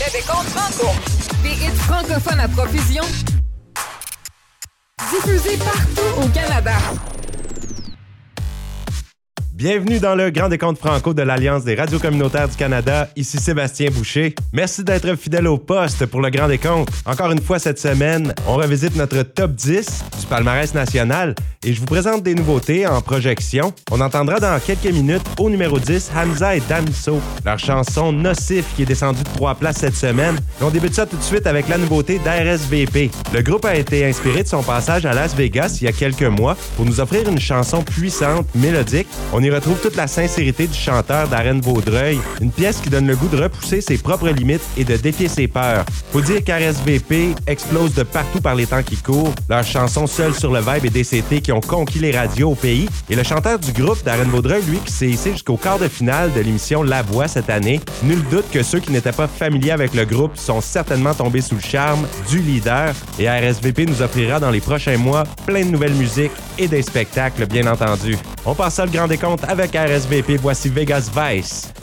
Le décompte franco. Des hits francophones à profusion. Diffusés partout au Canada. Bienvenue dans le Grand Décompte Franco de l'Alliance des radios communautaires du Canada. Ici Sébastien Boucher. Merci d'être fidèle au poste pour le Grand Décompte. Encore une fois cette semaine, on revisite notre top 10 du palmarès national et je vous présente des nouveautés en projection. On entendra dans quelques minutes au numéro 10 Hamza et Damso, leur chanson Nocif qui est descendue de trois places cette semaine. On débute ça tout de suite avec la nouveauté d'RSVP. Le groupe a été inspiré de son passage à Las Vegas il y a quelques mois pour nous offrir une chanson puissante, mélodique. On retrouve toute la sincérité du chanteur Darren Vaudreuil, une pièce qui donne le goût de repousser ses propres limites et de défier ses peurs. Faut dire qu'RSVP explose de partout par les temps qui courent. Leur chanson Seul sur le vibe et DCT qui ont conquis les radios au pays. Et le chanteur du groupe, Darren Vaudreuil, lui, qui s'est hissé jusqu'au quart de finale de l'émission La Voix cette année. Nul doute que ceux qui n'étaient pas familiers avec le groupe sont certainement tombés sous le charme du leader. Et RSVP nous offrira dans les prochains mois plein de nouvelles musiques et des spectacles, bien entendu. On passe ça le grand décompte avec RSVP. Voici Vegas Vice.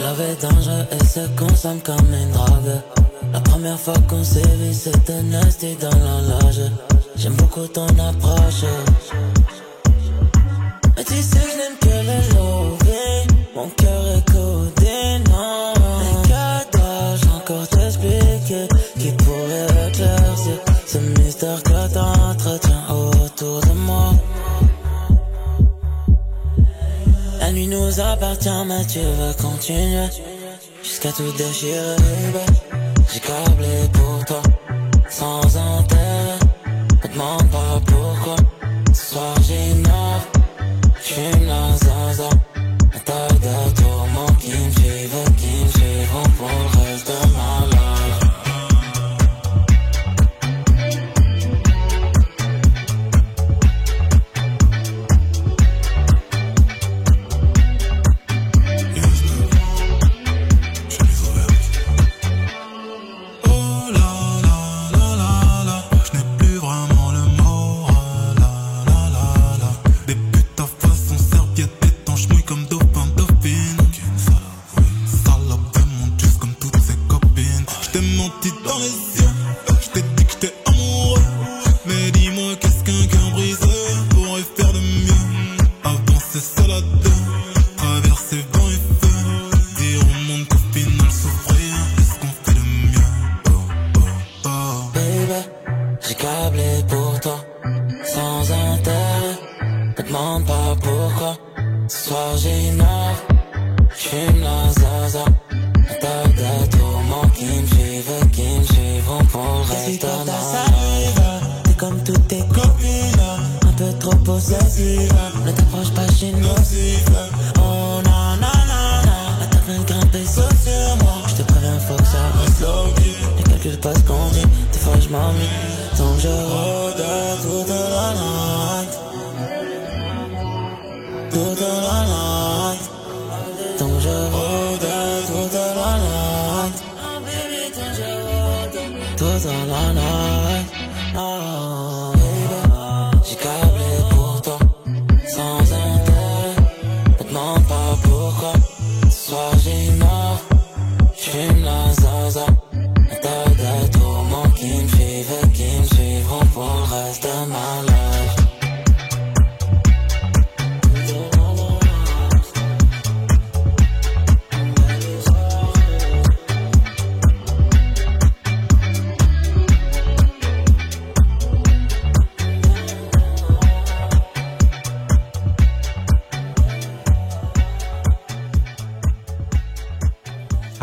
Love est dangereux et se consomme comme une drogue. La première fois qu'on s'est vu, c'était nasty dans la loge. J'aime beaucoup ton approche. Mais tu sais que nous appartient, mais tu veux continuer. Jusqu'à tout déchirer. J'ai câblé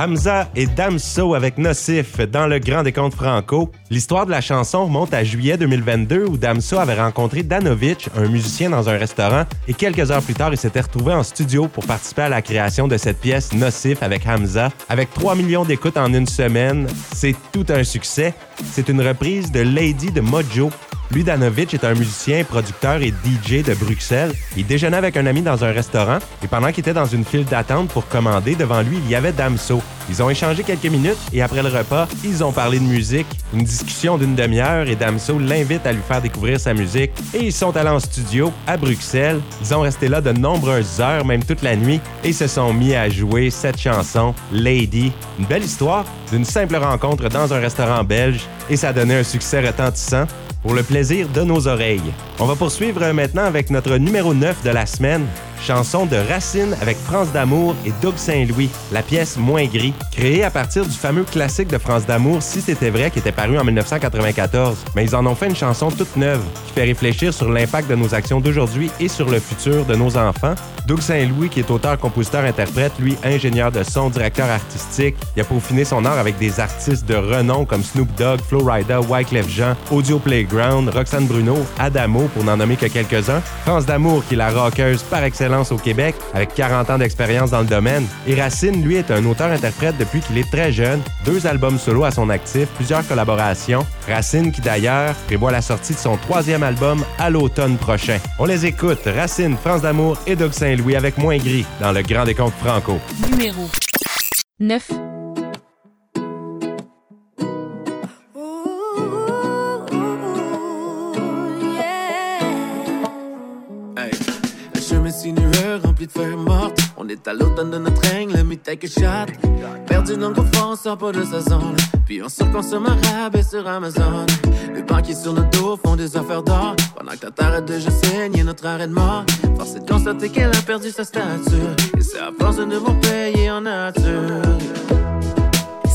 Hamza et Damso avec Nocif dans le Grand Décompte Franco. L'histoire de la chanson remonte à juillet 2022 où Damso avait rencontré Danovic, un musicien dans un restaurant, et quelques heures plus tard, il s'était retrouvé en studio pour participer à la création de cette pièce Nocif avec Hamza. Avec 3 millions d'écoutes en une semaine, c'est tout un succès. C'est une reprise de Lady de Mojo, lui, Danovic est un musicien, producteur et DJ de Bruxelles. Il déjeunait avec un ami dans un restaurant et pendant qu'il était dans une file d'attente pour commander, devant lui, il y avait Damso. Ils ont échangé quelques minutes et après le repas, ils ont parlé de musique. Une discussion d'une demi-heure et Damso l'invite à lui faire découvrir sa musique et ils sont allés en studio à Bruxelles. Ils ont resté là de nombreuses heures, même toute la nuit, et se sont mis à jouer cette chanson, Lady. Une belle histoire d'une simple rencontre dans un restaurant belge et ça a donné un succès retentissant pour le plaisir de nos oreilles. On va poursuivre maintenant avec notre numéro 9 de la semaine, chanson de Racine avec France d'Amour et Doug Saint-Louis, la pièce Moins gris, créée à partir du fameux classique de France d'Amour Si c'était vrai qui était paru en 1994. Mais ils en ont fait une chanson toute neuve qui fait réfléchir sur l'impact de nos actions d'aujourd'hui et sur le futur de nos enfants. Doug Saint-Louis, qui est auteur, compositeur, interprète, lui ingénieur de son, directeur artistique, il a peaufiné son art avec des artistes de renom comme Snoop Dogg, Flo Rida, Wyclef Jean, Audio Playground, Roxane Bruno, Adamo, pour n'en nommer que quelques-uns. France d'Amour, qui est la rockeuse par excellence au Québec, avec 40 ans d'expérience dans le domaine. Et Racine, lui, est un auteur-interprète depuis qu'il est très jeune, deux albums solo à son actif, plusieurs collaborations. Racine, qui d'ailleurs prévoit la sortie de son troisième album à l'automne prochain. On les écoute, Racine, France d'Amour et Doug Saint-Louis avec Moins Gris dans le Grand Décompte Franco. Numéro 9. Hey. Le chemin sinueux rempli de feuilles mortes. On est à l'automne de notre règne, le mythe que chatte. Perdu dans le confort, on sort pas de sa zone. Puis on surconsomme un rabais sur Amazon. Les banquiers sur nos dos font des affaires d'or. Pendant que ta t'arrêtes de je saigne notre arrêt de mort. C'est de constater qu'elle a perdu sa statue. Et c'est à force de ne m'en payer en hâte.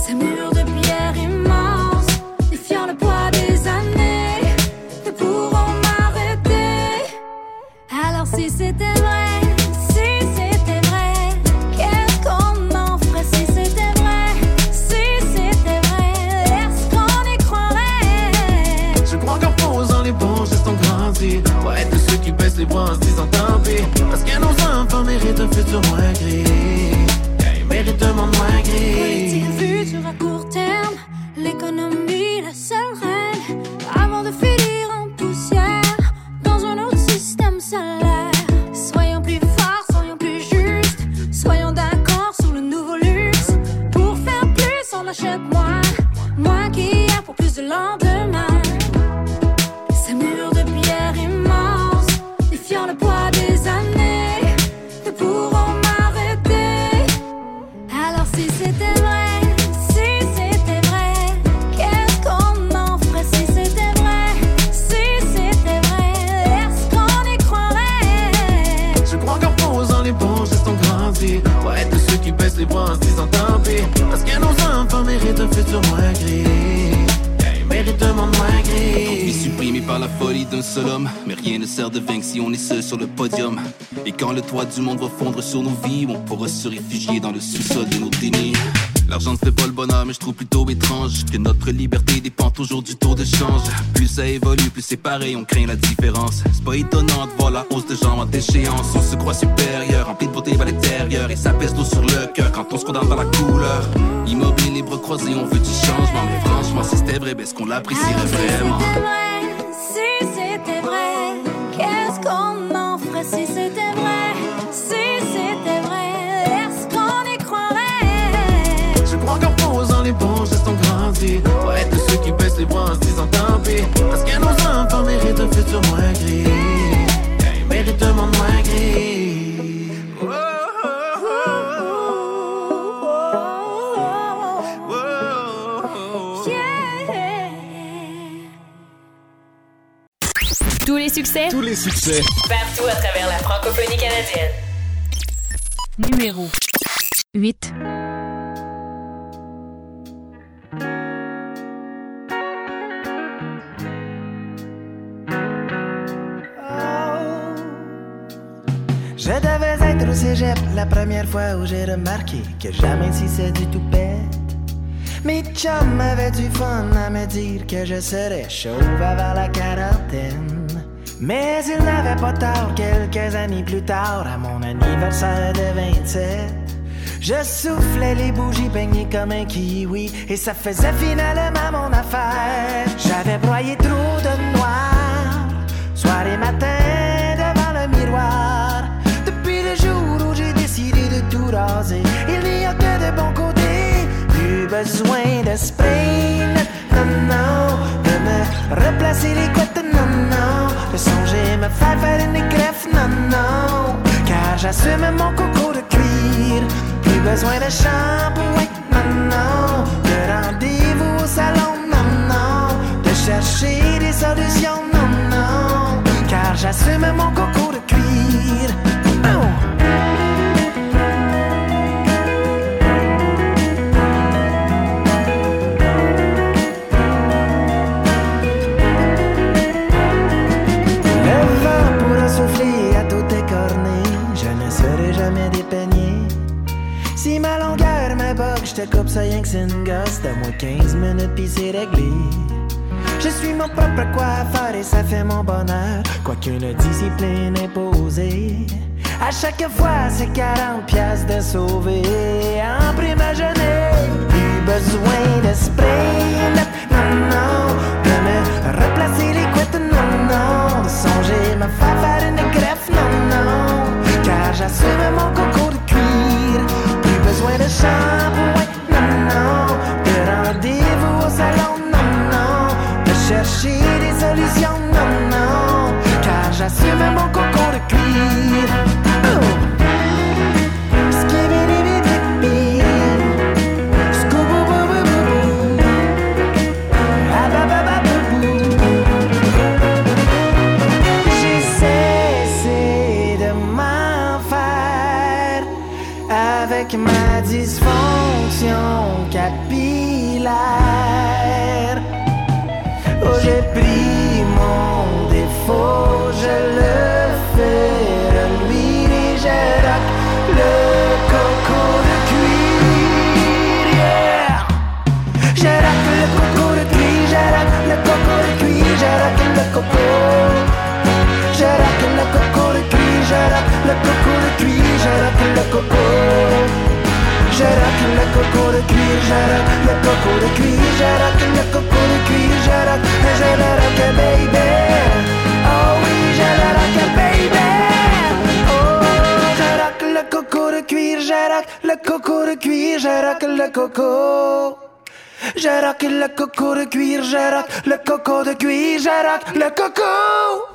Ces murs de pierre immense, défiant le poids des années, ne pourront m'arrêter. Alors, si c'était vrai, si c'était vrai, qu'est-ce qu'on en ferait? Si c'était vrai, si c'était vrai, est-ce qu'on y croirait? Je crois qu'en posant les banches, elles sont grandies. On va être de ceux qui baissent les bras un futur moins gris. Un monde moins gris. Futur moins gris méritent un monde moins supprimée par la folie d'un seul homme. Mais rien ne sert de vaincre si on est seul sur le podium. Et quand le toit du monde va fondre sur nos vies, on pourra se réfugier dans le sous-sol de nos dénis. L'argent ne fait pas le bonheur, mais je trouve plutôt étrange que notre liberté dépend toujours du taux de change. Plus ça évolue, plus c'est pareil, on craint la différence. C'est pas étonnant de voir la hausse de gens en déchéance. On se croit supérieur, rempli de beauté à l'intérieur, et ça pèse l'eau sur le cœur quand on se condamne dans la couleur. Immobile, les bras croisés, on veut du changement, mais franchement, si c'était vrai, ben, est-ce qu'on l'apprécierait si vraiment? Futur moins gris Yeah, Ils méritent un monde moins gris Tous les succès, Tous les succès. Partout à travers la francophonie canadienne. numéro 8. La première fois où j'ai remarqué que jamais si c'est du tout bête. Mes chums avaient du fun à me dire que je serais chauve avant la quarantaine. Mais ils n'avaient pas tort quelques années plus tard, à mon anniversaire de 27. Je soufflais les bougies peignées comme un kiwi et ça faisait finalement mon affaire. J'avais broyé trop de noir, soir et matin besoin de spray, non, non, de me replacer les couettes, non, non, de songer me faire faire une greffe, non, non, car j'assume mon coco de cuir. Plus besoin de shampoing, non, non, de rendez-vous au salon, non, non, de chercher des solutions, non, non, car j'assume mon coco de cuir. Me bug, je te coupe ça rien que c'est une gosse moins 15 minutes pis c'est réglé. Je suis mon propre coiffeur et ça fait mon bonheur, quoiqu'une discipline imposée. À chaque fois, c'est 40 piastres de sauver en prime à jeûner. Plus besoin de spray, non, non, de me replacer les couettes, non, non, de songer me faire faire une greffe, non, non, car j'assume mon coco de cuir. Plus besoin de shampoing, solutions, non, non, car j'assume mon. Cuir, j'arrache le coco. J'arrache le coco de cuir, j'arrache le coco de cuir, j'arrache le coco.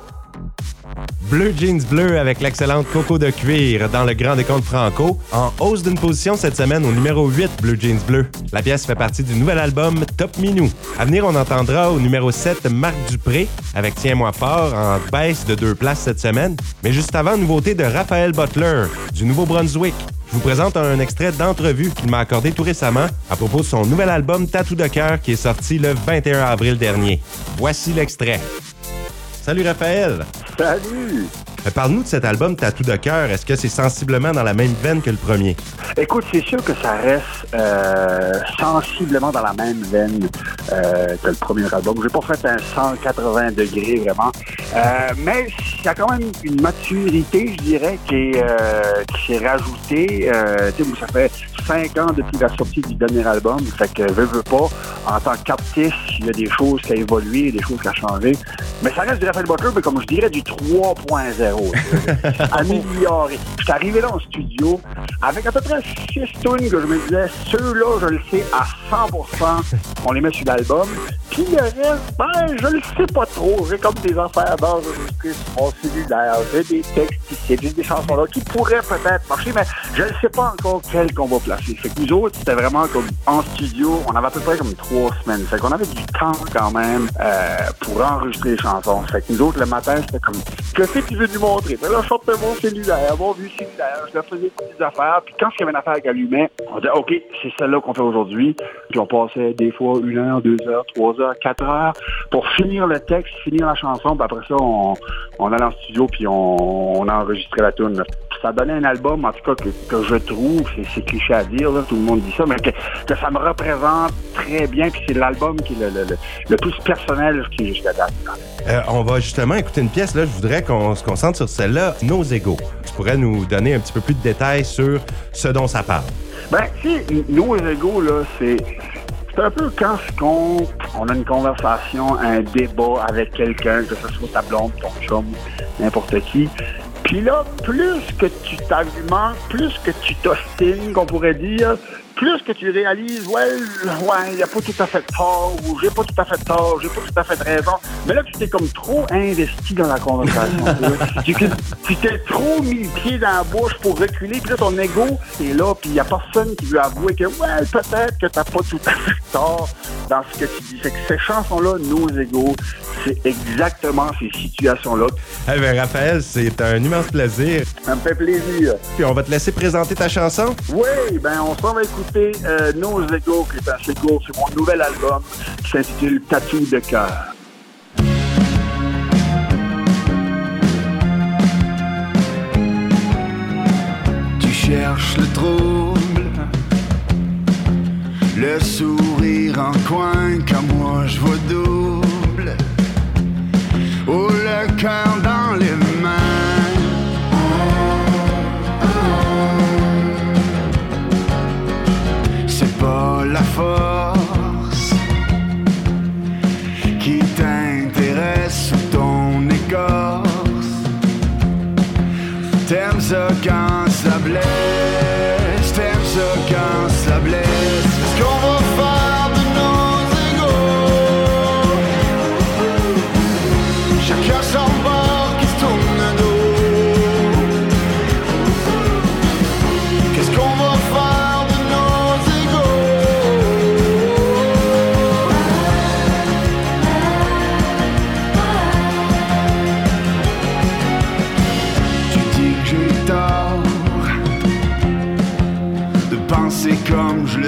Bleu Jeans Bleu avec l'excellente Coco de cuir dans le Grand Décompte Franco, en hausse d'une position cette semaine au numéro 8 Bleu Jeans Bleu. La pièce fait partie du nouvel album Top Minou. À venir, on entendra au numéro 7 Marc Dupré avec Tiens-moi fort en baisse de deux places cette semaine. Mais juste avant, nouveauté de Raphaël Butler du Nouveau-Brunswick. Je vous présente un extrait d'entrevue qu'il m'a accordé tout récemment à propos de son nouvel album Tatou de cœur qui est sorti le 21 avril dernier. Voici l'extrait. Salut Raphaël! Salut! Euh, Parle-nous de cet album Tatou de cœur. Est-ce que c'est sensiblement dans la même veine que le premier? Écoute, c'est sûr que ça reste euh, sensiblement dans la même veine euh, que le premier album. J'ai pas fait un 180 degrés vraiment, mais il y a quand même une maturité, je dirais, qui est, qui s'est rajoutée. Ça fait cinq ans depuis la sortie du dernier album, fait que veux, veux pas. En tant qu'artiste, il y a des choses qui ont évolué, des choses qui ont changé. Mais ça reste du Raphaël Butler, mais comme je dirais, du 3.0. amélioré. Je suis arrivé là en studio avec à peu près six tunes que je me disais, ceux-là, je le sais à 100%, on les met sur l'album. Puis le reste, ben, je le sais pas trop. J'ai comme des affaires d'enregistrer sur mon cellulaire. J'ai des textes ici, j'ai des chansons là qui pourraient peut-être marcher, mais je ne sais pas encore quelles qu'on va placer. Fait que nous autres, c'était vraiment comme en studio, on avait à peu près comme trois semaines. Fait qu'on avait du temps quand même euh, pour enregistrer les chansons. Fait que nous autres, le matin, c'était comme, que tu veux nous montrer? Ben là, je sortais mon cellulaire, mon vieux cellulaire, je leur faisais des affaires. Puis quand il y avait une affaire qui allumait, on disait, OK, c'est celle-là qu'on fait aujourd'hui. Puis on passait des fois une heure, deux heures, trois heures, quatre heures pour finir le texte, finir la chanson. Puis après ça, on, on allait en studio puis on, on enregistrait la tune. Ça donnait un album, en tout cas, que, que je trouve, c'est- c'est cliché à dire, là, tout le monde dit ça, mais que, que ça me représente très bien. Puis c'est l'album qui est le, le- le- le plus personnel qui est jusqu'à date. Euh, on va justement écouter une pièce. Là, je voudrais qu'on se concentre sur celle-là, Nos égaux. Tu pourrais nous donner un petit peu plus de détails sur ce dont ça parle. Ben, tu sais, nos égaux, là, c'est. C'est un peu quand on a une conversation, un débat avec quelqu'un, que ce soit ta blonde, ton chum, n'importe qui. Puis là, plus que tu t'argumentes, plus que tu t'ostines, qu'on pourrait dire, plus que tu réalises, ouais, ouais, il n'y a pas tout à fait tort, ou j'ai pas tout à fait tort, j'ai pas tout à fait raison. Mais là, tu t'es comme trop investi dans la conversation. tu t'es- trop mis le pied dans la bouche pour reculer, puis là, ton ego est là, puis il n'y a personne qui veut avouer que, ouais, peut-être que t'as pas tout à fait tort dans ce que tu dis. Fait que ces chansons-là, nos égaux, c'est exactement ces situations-là. Eh bien, Raphaël, c'est un immense plaisir. Ça me fait plaisir. Puis on va te laisser présenter ta chanson. Oui, ben on s'en va écouter euh, Nos Égaux, qui est un single sur mon nouvel album qui s'intitule Tatou de cœur. Tu cherches le trouble, le sourire en coin, comme moi je vois double. Oh, le cœur dans les mains. C'est pas la force qui t'intéresse ou ton écorce. T'aimes ça quand ça blesse,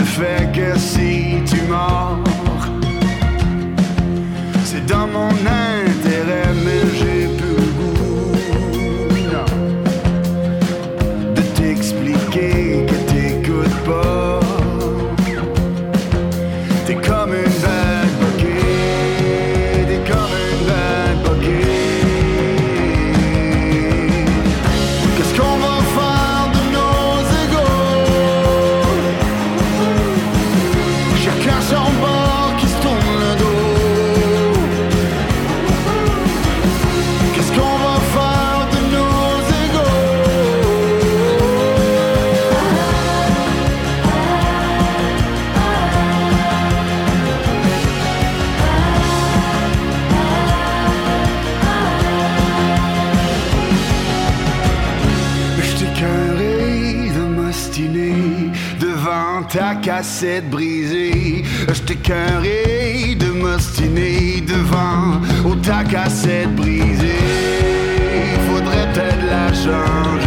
le fais que si tu mords, c'est dans mon intérêt, mais tête brisée. J'étais carré de m'ostiner devant. Au ta cassette brisée, faudrait peut-être la changer.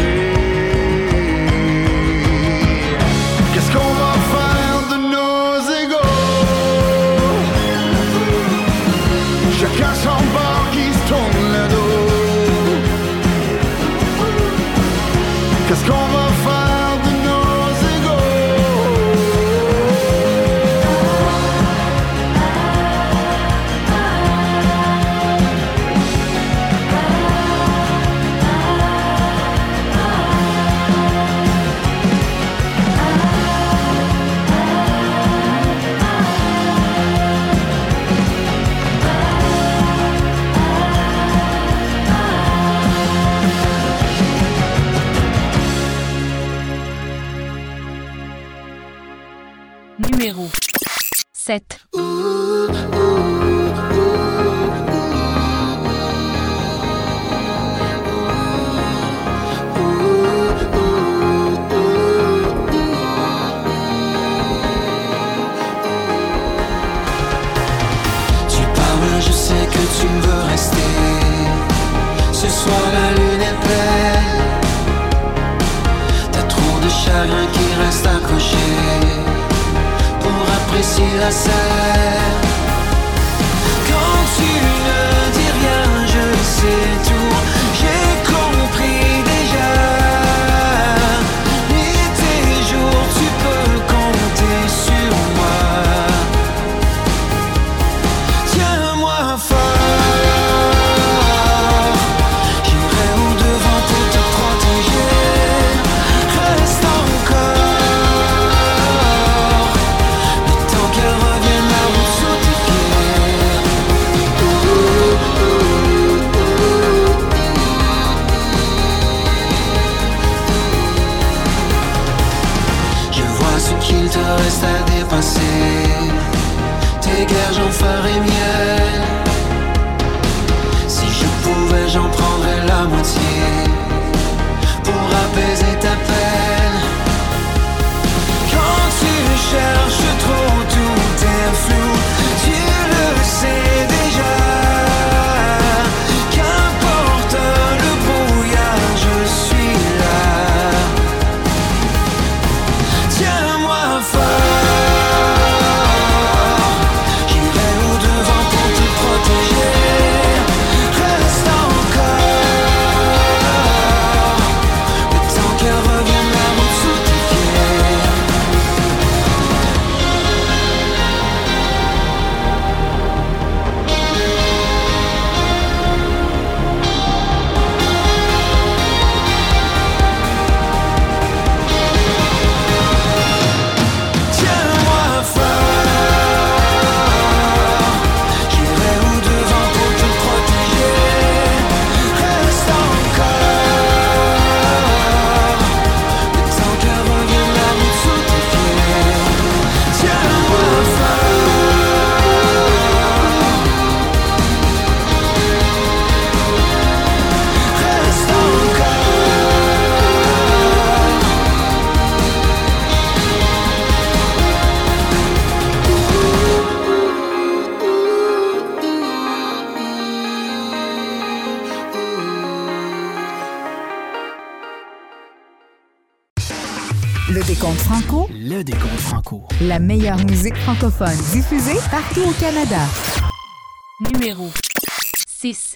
franco. La meilleure musique francophone diffusée partout au Canada. Numéro 6.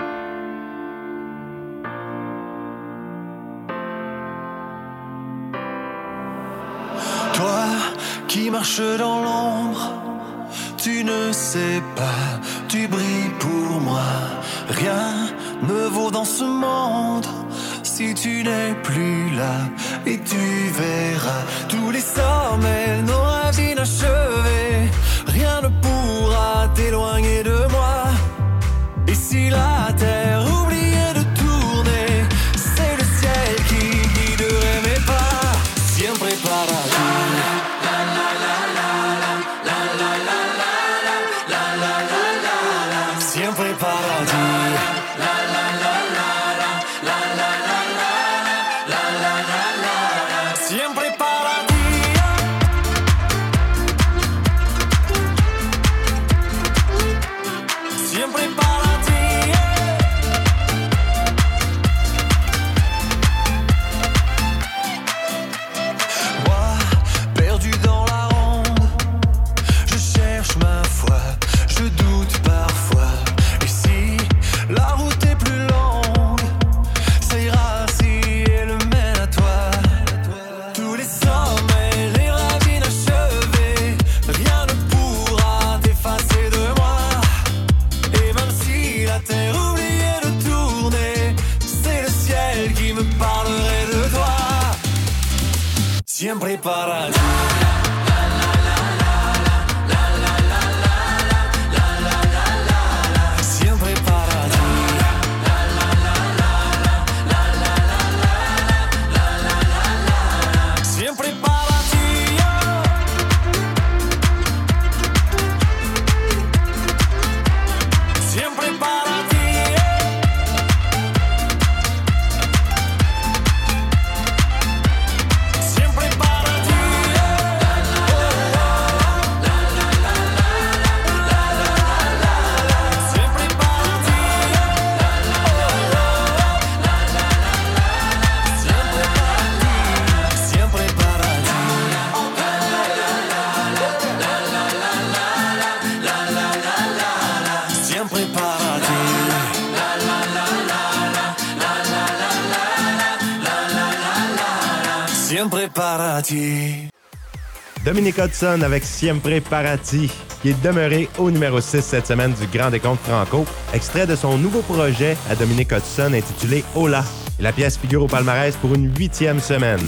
Toi qui marches dans l'ombre, tu ne sais pas, tu brilles pour moi. Rien ne vaut dans ce monde si tu n'es plus là et tu verras tous les sommets, nos rêves inachevés. Rien ne pourra t'éloigner de moi. Et si la terre Siempre. Dominique Hudson avec Siempre Parati, qui est demeuré au numéro 6 cette semaine du Grand Décompte Franco, extrait de son nouveau projet à Dominique Hudson intitulé Hola. La pièce figure au palmarès pour une huitième semaine.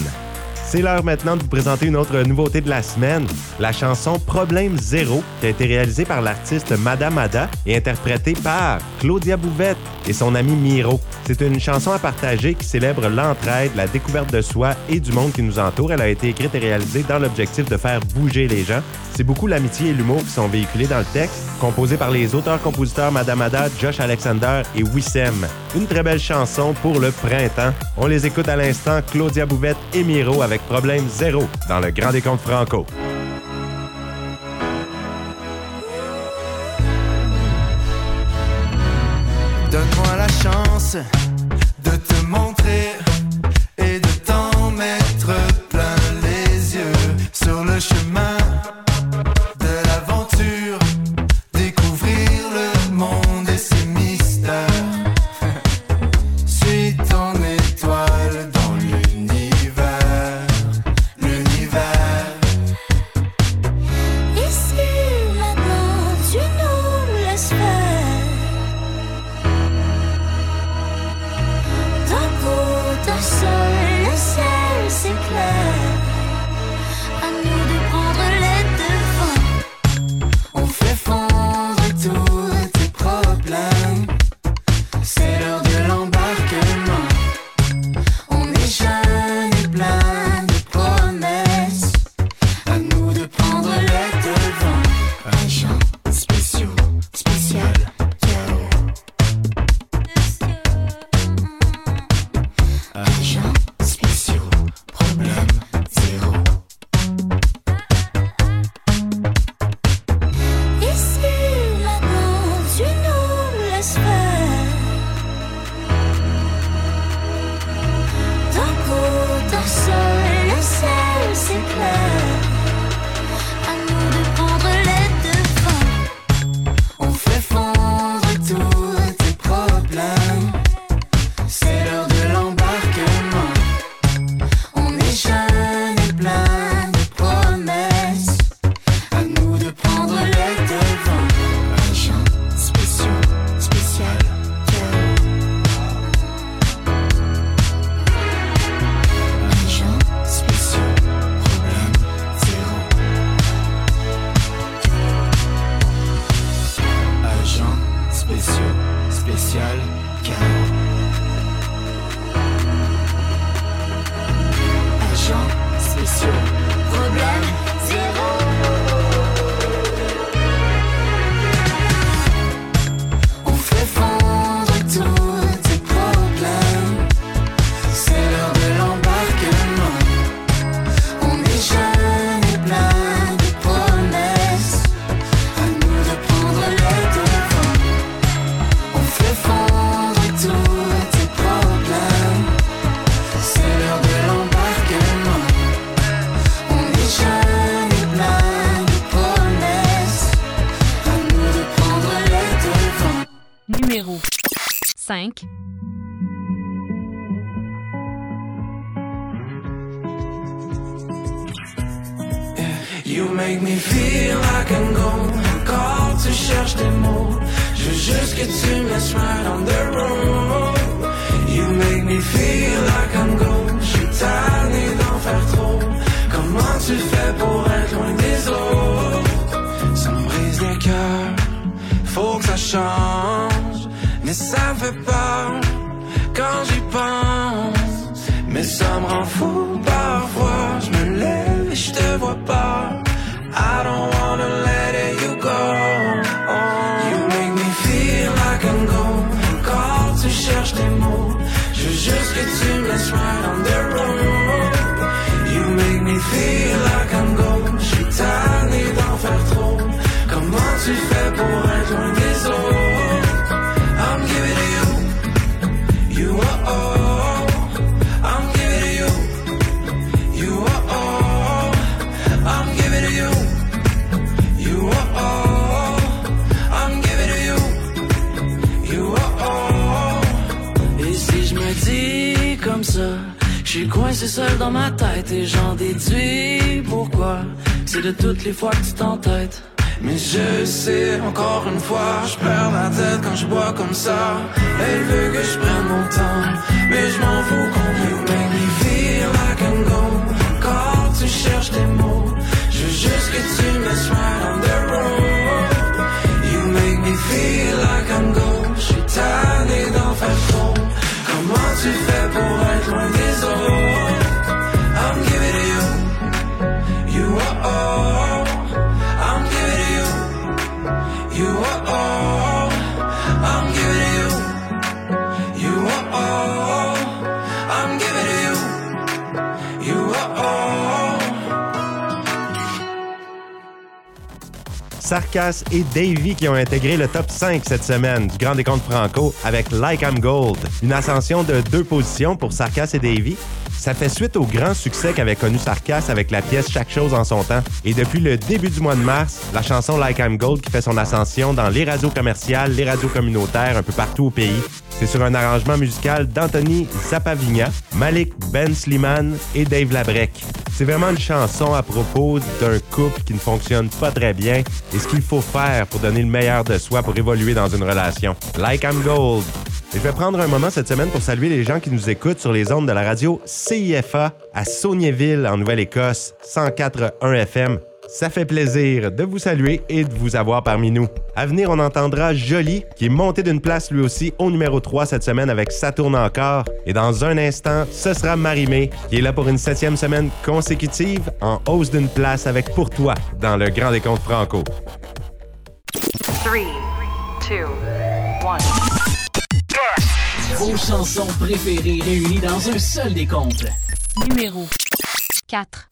C'est l'heure maintenant de vous présenter une autre nouveauté de la semaine, la chanson Problème Zéro, qui a été réalisée par l'artiste Madame Ada et interprétée par Claudia Bouvette et son ami Miro. C'est une chanson à partager qui célèbre l'entraide, la découverte de soi et du monde qui nous entoure. Elle a été écrite et réalisée dans l'objectif de faire bouger les gens. C'est beaucoup l'amitié et l'humour qui sont véhiculés dans le texte, composé par les auteurs-compositeurs Madame Ada, Josh Alexander et Wissem. Une très belle chanson pour le printemps. On les écoute à l'instant, Claudia Bouvette et Miro avec Problème Zéro dans le Grand Décompte Franco. Donne-moi la chance seul dans ma tête et j'en déduis pourquoi. C'est de toutes les fois que tu t'entêtes. Mais je sais, encore une fois, je perds la tête quand je bois comme ça. Elle veut que je prenne mon temps, mais je m'en fous qu'on you make me feel like I'm gone. Quand tu cherches tes mots, je veux juste que tu me right on the road. You make me feel like I'm gone. Je suis tanné d'en faire trop. Comment tu fais pour être loin des autres? Sarkas et Davy qui ont intégré le top 5 cette semaine du Grand Décompte Franco avec Like I'm Gold. Une ascension de deux positions pour Sarkas et Davy. Ça fait suite au grand succès qu'avait connu Sarkas avec la pièce Chaque chose en son temps. Et depuis le début du mois de mars, la chanson Like I'm Gold qui fait son ascension dans les radios commerciales, les radios communautaires un peu partout au pays. C'est sur un arrangement musical d'Anthony Zapavigna, Malik Ben Sliman et Dave Labrec. C'est vraiment une chanson à propos d'un couple qui ne fonctionne pas très bien et ce qu'il faut faire pour donner le meilleur de soi pour évoluer dans une relation. Like I'm Gold. Et je vais prendre un moment cette semaine pour saluer les gens qui nous écoutent sur les ondes de la radio CIFA à Sauniéville, en Nouvelle-Écosse, 104.1 FM. Ça fait plaisir de vous saluer et de vous avoir parmi nous. À venir, on entendra Jolie, qui est monté d'une place lui aussi au numéro 3 cette semaine avec Ça tourne encore. Et dans un instant, ce sera Marimé, qui est là pour une septième semaine consécutive en hausse d'une place avec Pour toi dans le Grand Décompte Franco. 3, 2, 1. Vos chansons préférées réunies dans un seul décompte. Numéro 4.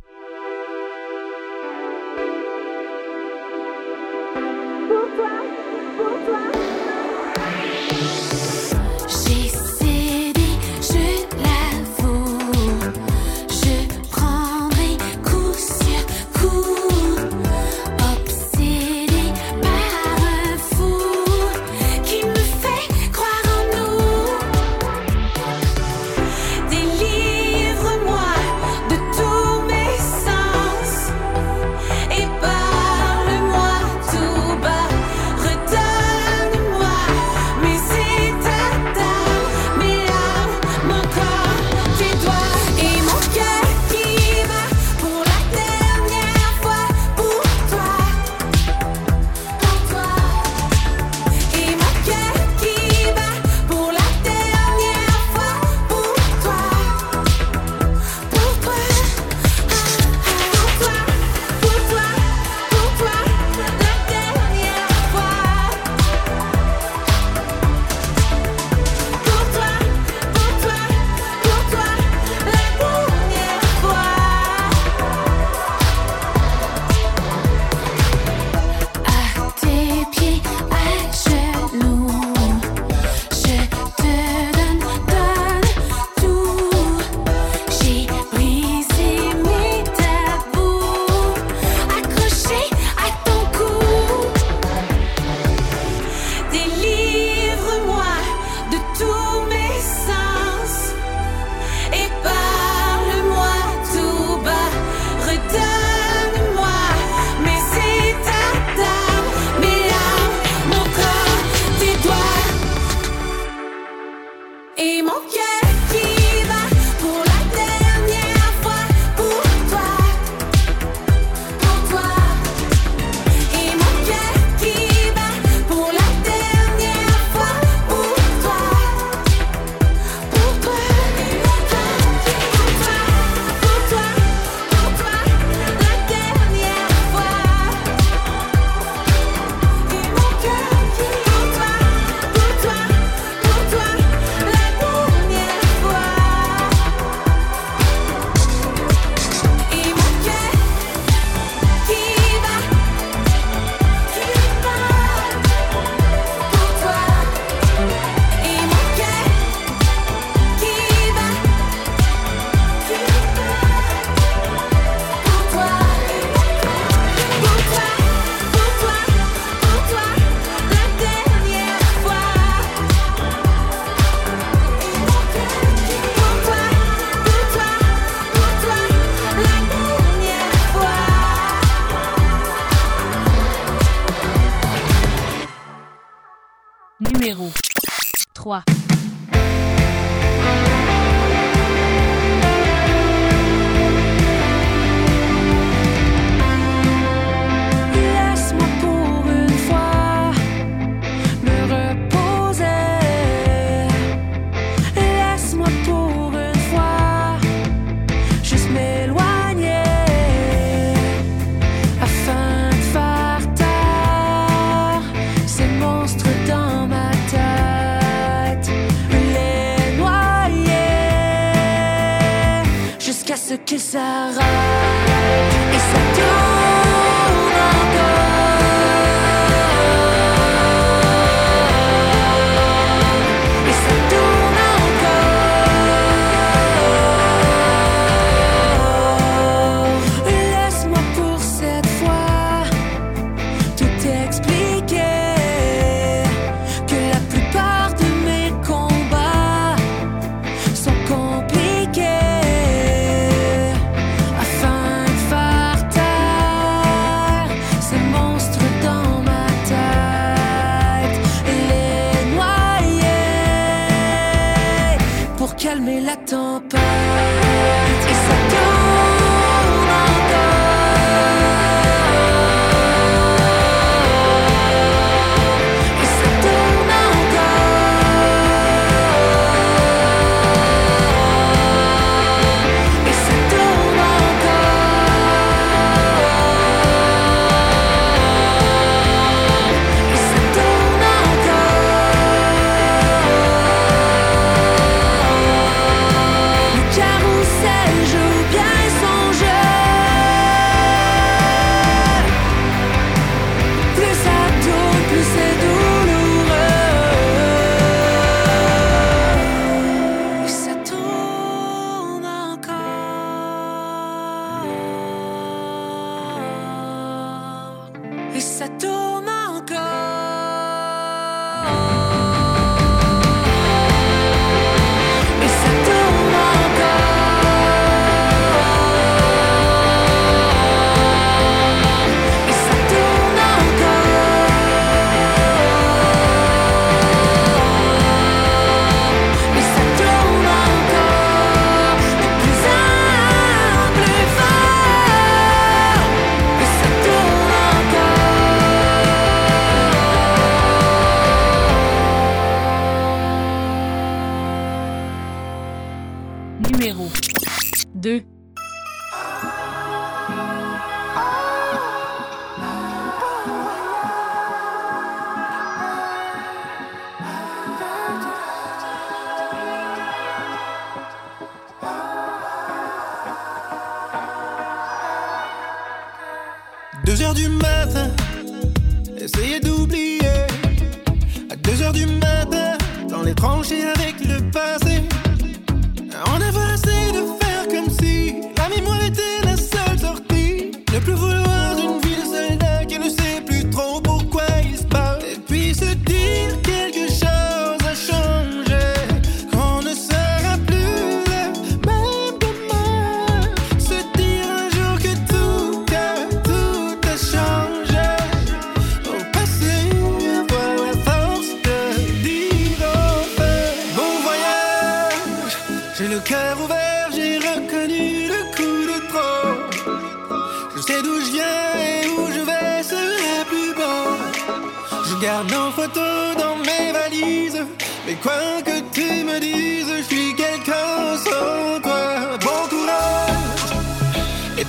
Ce et ça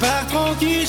pars tranquille,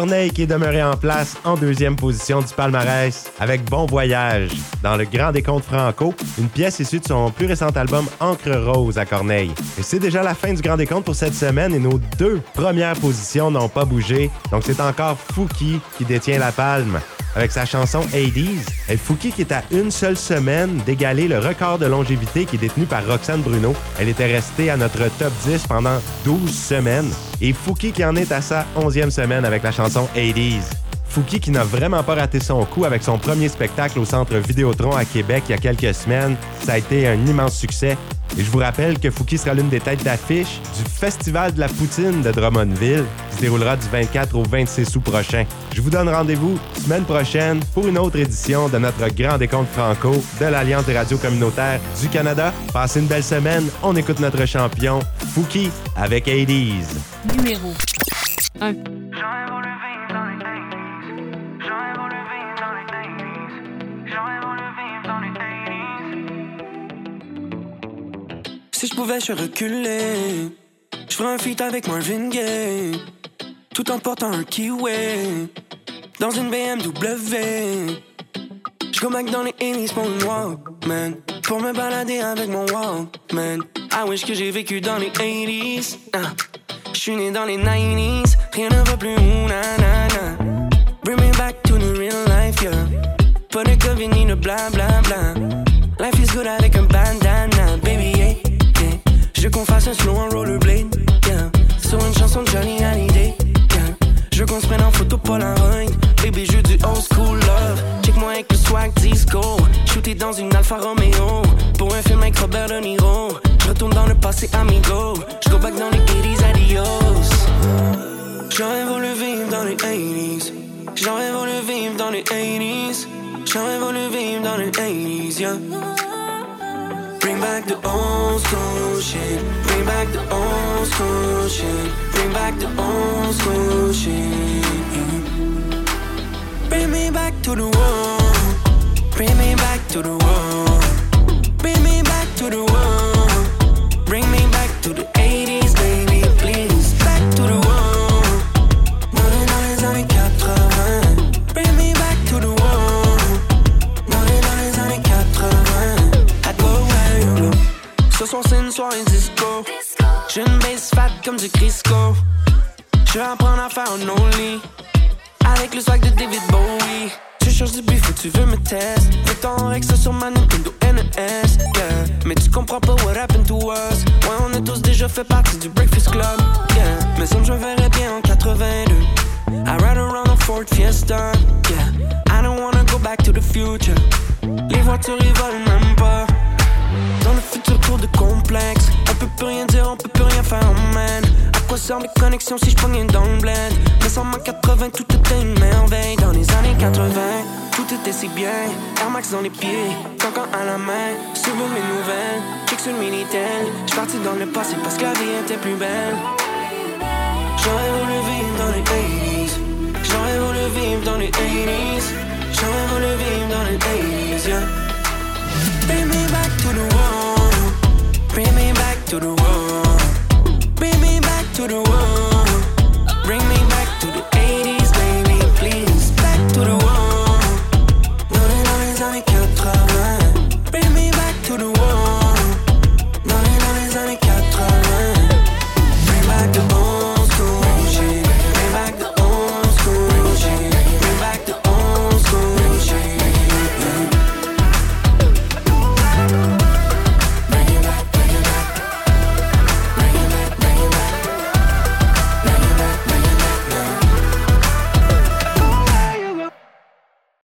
Corneille qui est demeuré en place en deuxième position du palmarès avec Bon Voyage dans le Grand Décompte Franco, une pièce issue de son plus récent album Encre Rose à Corneille. Et c'est déjà la fin du Grand Décompte pour cette semaine et nos deux premières positions n'ont pas bougé. Donc c'est encore Fouki qui détient la palme avec sa chanson 80s. Et Fouki qui est à une seule semaine d'égaler le record de longévité qui est détenu par Roxane Bruno. Elle était restée à notre top 10 pendant 12 semaines. Et Fouki qui en est à sa 11e semaine avec la chanson 80s. Fouki qui n'a vraiment pas raté son coup avec son premier spectacle au Centre Vidéotron à Québec il y a quelques semaines. Ça a été un immense succès. Et je vous rappelle que Fouki sera l'une des têtes d'affiche du Festival de la Poutine de Drummondville qui se déroulera du 24 au 26 août prochain. Je vous donne rendez-vous semaine prochaine pour une autre édition de notre Grand Décompte Franco de l'Alliance des radios communautaires du Canada. Passez une belle semaine. On écoute notre champion Fouki avec 80s. Numéro 1. Si je pouvais, je reculer. Je ferais un feat avec Marvin Gaye. Tout en portant un kiwi. Dans une BMW. Je go back dans les 80s pour une Walkman. Pour me balader avec mon Walkman. I wish que j'ai vécu dans les 80s. Ah. Je suis né dans les 90s. Rien ne va plus. Na, na, na. Bring me back to the real life, yeah. Pas de COVID ni de bla bla bla. Life is good avec un bandana, qu'on fasse un slow en rollerblade, yeah. Sur une chanson de Johnny Hallyday, yeah. Je veux qu'on se prenne en photo Polaroid, baby, je du old school love. Check-moi avec le swag disco, shooté dans une Alfa Romeo. Pour un film avec Robert De Niro, retourne dans le passé, amigo. Je go back dans les 80s, adios. J'aurais voulu vivre dans les 80s. J'aurais voulu vivre dans les 80s. J'aurais voulu vivre dans les 80s, yeah. Bring back the old school shit. Bring back the old school shit. Bring back the old school shit. Bring me back to the world. Bring me back to the world. Bring me back to the world. Bring me back to the une soirée disco. J'ai une bass fat comme du Crisco. Je vais apprendre à faire un only. Avec le swag de David Bowie. Tu cherches du bif tu veux me test. Fais ton Rex sur ma Nintendo NES. Yeah. Mais tu comprends pas what happened to us. Ouais, on est tous déjà fait partie du Breakfast Club. Yeah. Mais ça, je verrais bien en 82. I ride around a Ford Fiesta. Yeah. I don't wanna go back to the future. Les voitures, ils volent même pas. Dans le futur de complexe On peut plus rien dire, on peut plus rien faire, man À quoi servent les connexions si je pognais dans le bled Mais sans ma 80, tout était une merveille. Dans les années 80, tout était si bien. Air Max dans les pieds, cancan à la main. Suivre mes nouvelles, check sur le Minitel J'suis parti dans le passé parce que la vie était plus belle. J'aurais voulu vivre dans les 80s J'aurais voulu vivre dans les 80s J'aurais voulu vivre dans les 80s, yeah. Bring me back to the world. Bring me back to the world. Bring me back to the world.